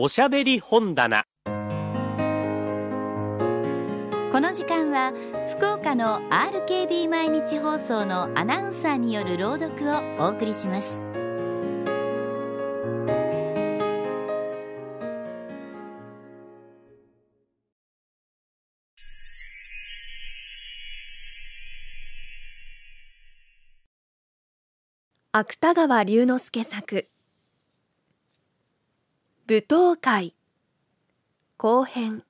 おしゃべり本棚。この時間は福岡の RKB 毎日放送のアナウンサーによる朗読をお送りします。芥川龍之介作舞踏会。後編。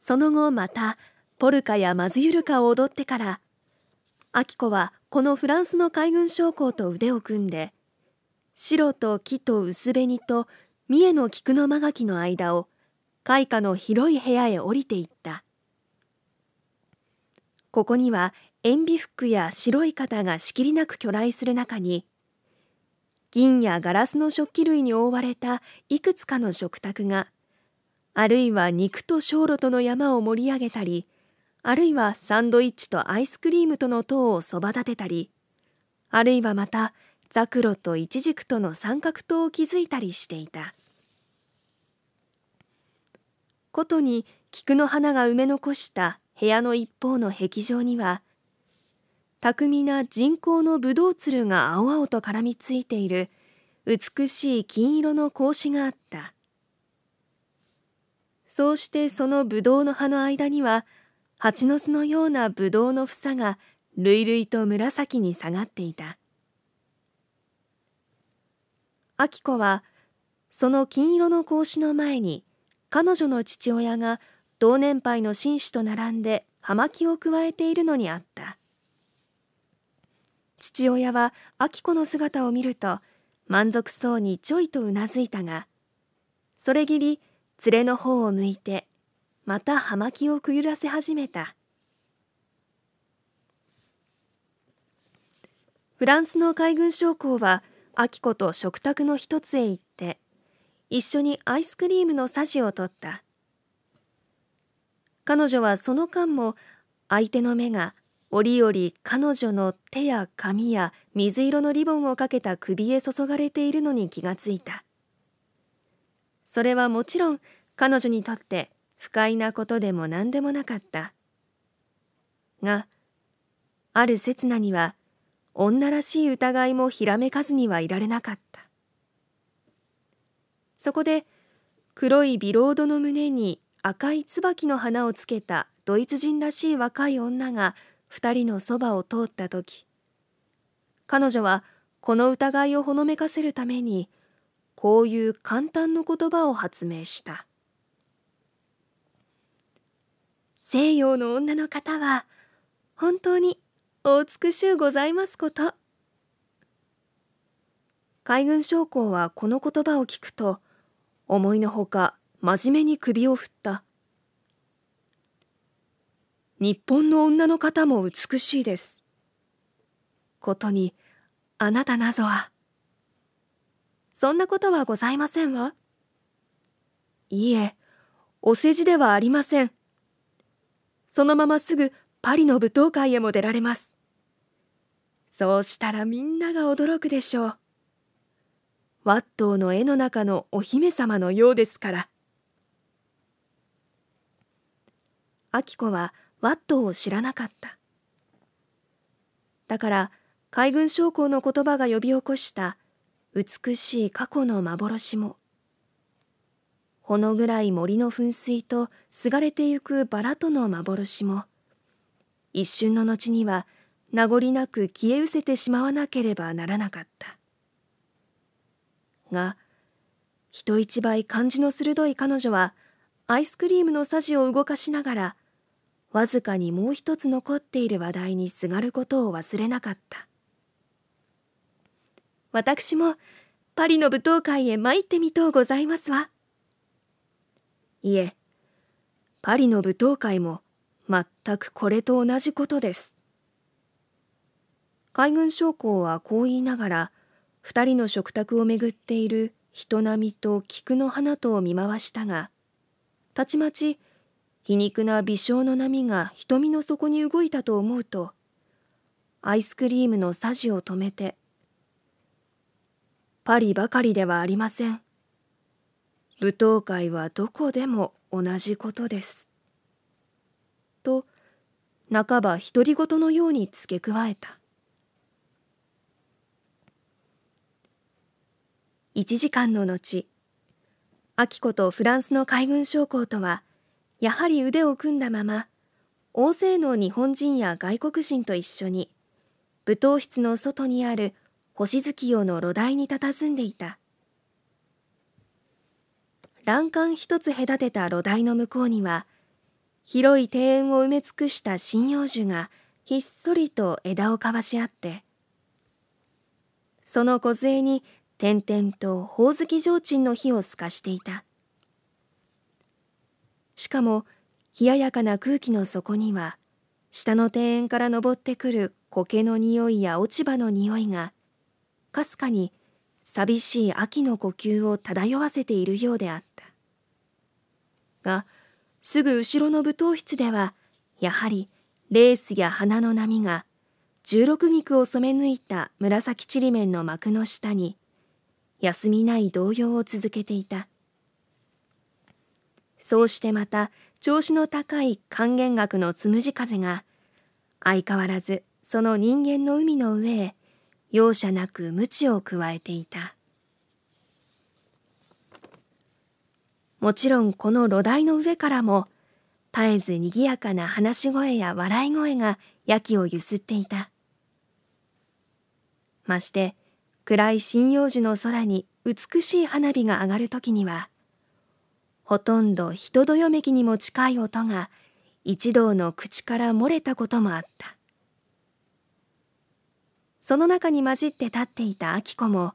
その後またポルカやマズユルカを踊ってからアキコはこのフランスの海軍将校と腕を組んで白と木と薄紅と三重の菊の間垣の間を開花の広い部屋へ降りていった。ここには塩ビ服や白い肩がしきりなく巨来する中に銀やガラスの食器類に覆われたいくつかの食卓があるいは肉と小炉との山を盛り上げたりあるいはサンドイッチとアイスクリームとの塔をそば立てたりあるいはまたザクロとイチジクとの三角塔を築いたりしていた。ことに菊の花が埋め残した部屋の一方の壁上には巧みな人工のブドウつるが青々と絡みついている。美しい金色の格子があった。そうしてそのブドウの葉の間には蜂の巣のようなブドウの房が累々と紫に下がっていた。明子はその金色の格子の前に彼女の父親が同年配の紳士と並んで葉巻をくわえているのにあった。父親は明子の姿を見ると満足そうにちょいとうなずいたがそれぎり連れの方を向いてまた葉巻をくゆらせ始めた。フランスの海軍将校は明子と食卓の一つへ行って一緒にアイスクリームのさじを取った。彼女はその間も相手の目が折々彼女の手や髪や水色のリボンをかけた首へ注がれているのに気がついた。それはもちろん彼女にとって不快なことでも何でもなかった。がある刹那には女らしい疑いもひらめかずにはいられなかった。そこで黒いビロードの胸に赤い椿の花をつけたドイツ人らしい若い女が二人のそばを通った時彼女はこの疑いをほのめかせるためにこういう簡単な言葉を発明した。西洋の女の方は本当にお美しゅうございますこと。海軍将校はこの言葉を聞くと思いのほか真面目に首を振った。日本の女の方も美しいです。ことにあなたなぞは。そんなことはございませんわ。いいえお世辞ではありません。そのまますぐパリの舞踏会へも出られます。そうしたらみんなが驚くでしょう。ワットーの絵の中のお姫様のようですから。明子はワットを知らなかった。だから海軍将校の言葉が呼び起こした美しい過去の幻もほの暗い森の噴水とすがれてゆくバラとの幻も一瞬の後には名残なく消え失せてしまわなければならなかった。が人一倍感じの鋭い彼女はアイスクリームのさじを動かしながらわずかにもう一つ残っている話題にすがることを忘れなかった。私もパリの舞踏会へ参ってみとうございますわ。いえパリの舞踏会も全くこれと同じことです。海軍将校はこう言いながら二人の食卓をめぐっている人並みと菊の花とを見回したがたちまち皮肉な微笑の波が瞳の底に動いたと思うとアイスクリームのさじを止めてパリばかりではありません。舞踏会はどこでも同じことです。と半ば独り言のように付け加えた。1時間の後明子とフランスの海軍将校とはやはり腕を組んだまま大勢の日本人や外国人と一緒に舞踏室の外にある星月夜の炉台に佇んでいた。欄干一つ隔てた炉台の向こうには広い庭園を埋め尽くした針葉樹がひっそりと枝を交わし合ってその梢に点々とほおずき提灯の火を透かしていた。しかも冷ややかな空気の底には下の庭園から昇ってくる苔の匂いや落ち葉の匂いがかすかに寂しい秋の呼吸を漂わせているようであった。がすぐ後ろの舞踏室ではやはりレースや花の波が十六菊を染め抜いた紫ちりめんの幕の下に休みない動揺を続けていた。そうしてまた調子の高い還元額のつむじ風が相変わらずその人間の海の上へ容赦なく鞭を加えていた。もちろんこの炉台の上からも絶えずにぎやかな話し声や笑い声がやきをゆすっていた。まして暗い針葉樹の空に美しい花火が上がる時にはほとんど人どよめきにも近い音が一同の口から漏れたこともあった。その中に混じって立っていた明子も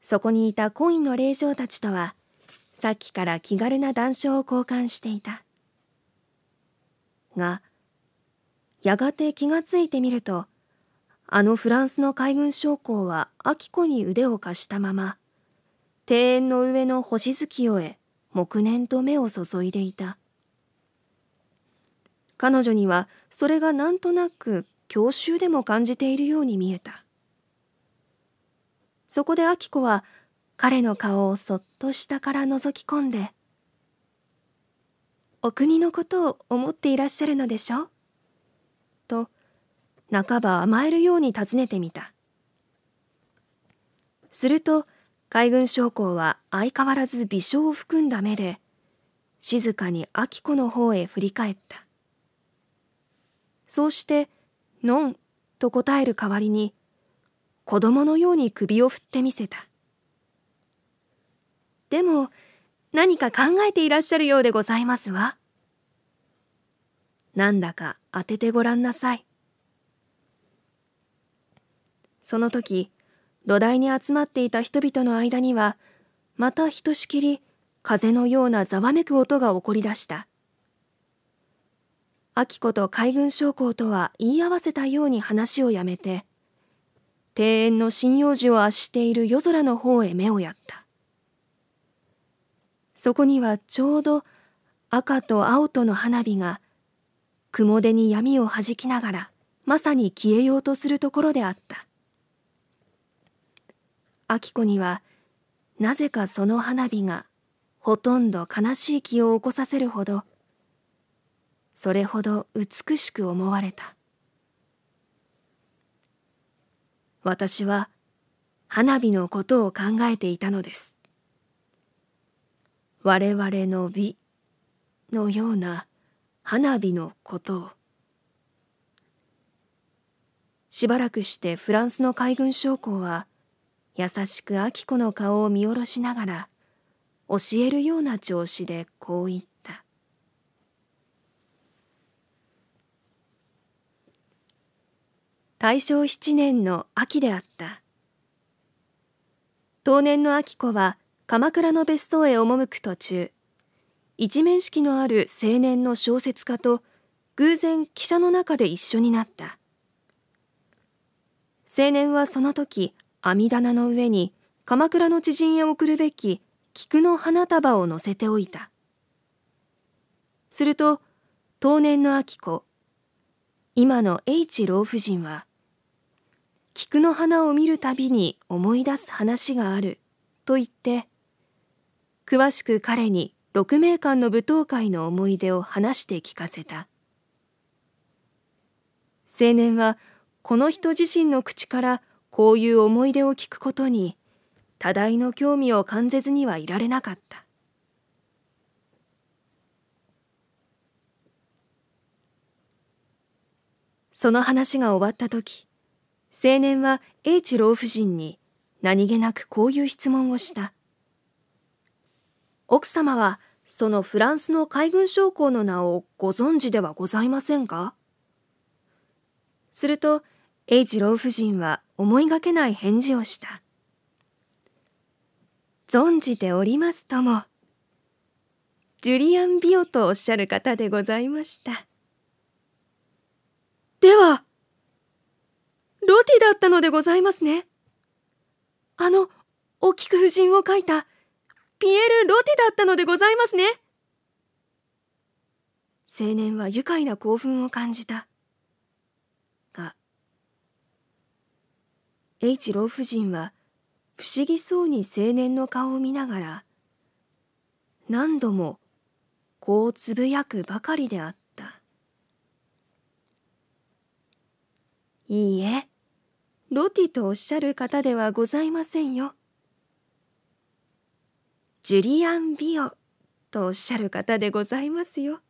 そこにいたコインの霊嬢たちとはさっきから気軽な談笑を交換していた。がやがて気がついてみるとあのフランスの海軍将校は明子に腕を貸したまま庭園の上の星月夜へ黙念と目を注いでいた。彼女にはそれがなんとなく郷愁でも感じているように見えた。そこで明子は彼の顔をそっと下から覗き込んで「お国のことを思っていらっしゃるのでしょ?」と半ば甘えるように尋ねてみた。すると海軍将校は相変わらず微笑を含んだ目で静かに明子の方へ振り返った。そうして「のん」と答える代わりに子供のように首を振ってみせた。でも何か考えていらっしゃるようでございますわ。なんだか当ててごらんなさい。その時炉台に集まっていた人々の間にはまたひとしきり風のようなざわめく音が起こり出した。明子と海軍将校とは言い合わせたように話をやめて庭園の針葉樹を圧している夜空の方へ目をやった。そこにはちょうど赤と青との花火が雲出に闇をはじきながらまさに消えようとするところであった。明子にはなぜかその花火がほとんど悲しい気を起こさせるほどそれほど美しく思われた。私は花火のことを考えていたのです。我々の美のような花火のことを。しばらくしてフランスの海軍将校は優しく明子の顔を見下ろしながら教えるような調子でこう言った。大正七年の秋であった。当年の明子は鎌倉の別荘へ赴く途中一面識のある青年の小説家と偶然汽車の中で一緒になった。青年はその時網棚の上に鎌倉の知人へ送るべき菊の花束を乗せておいた。すると当年の明子今の H 老婦人は菊の花を見るたびに思い出す話があると言って詳しく彼に鹿鳴館の舞踏会の思い出を話して聞かせた。青年はこの人自身の口からこういう思い出を聞くことに多大の興味を感じずにはいられなかった。その話が終わった時青年は英知老婦人に何気なくこういう質問をした。奥様はそのフランスの海軍将校の名をご存知ではございませんか？すると英知老婦人は思いがけない返事をした存じておりますともジュリアン・ビオとおっしゃる方でございましたではロティだったのでございますね。あの、お菊夫人を描いた、ピエール・ロティだったのでございますね。青年は愉快な興奮を感じた。が、H 老婦人は不思議そうに青年の顔を見ながら、何度もこうつぶやくばかりであった。いいえ、ロティとおっしゃる方ではございませんよ。ジュリアン・ビオとおっしゃる方でございますよ。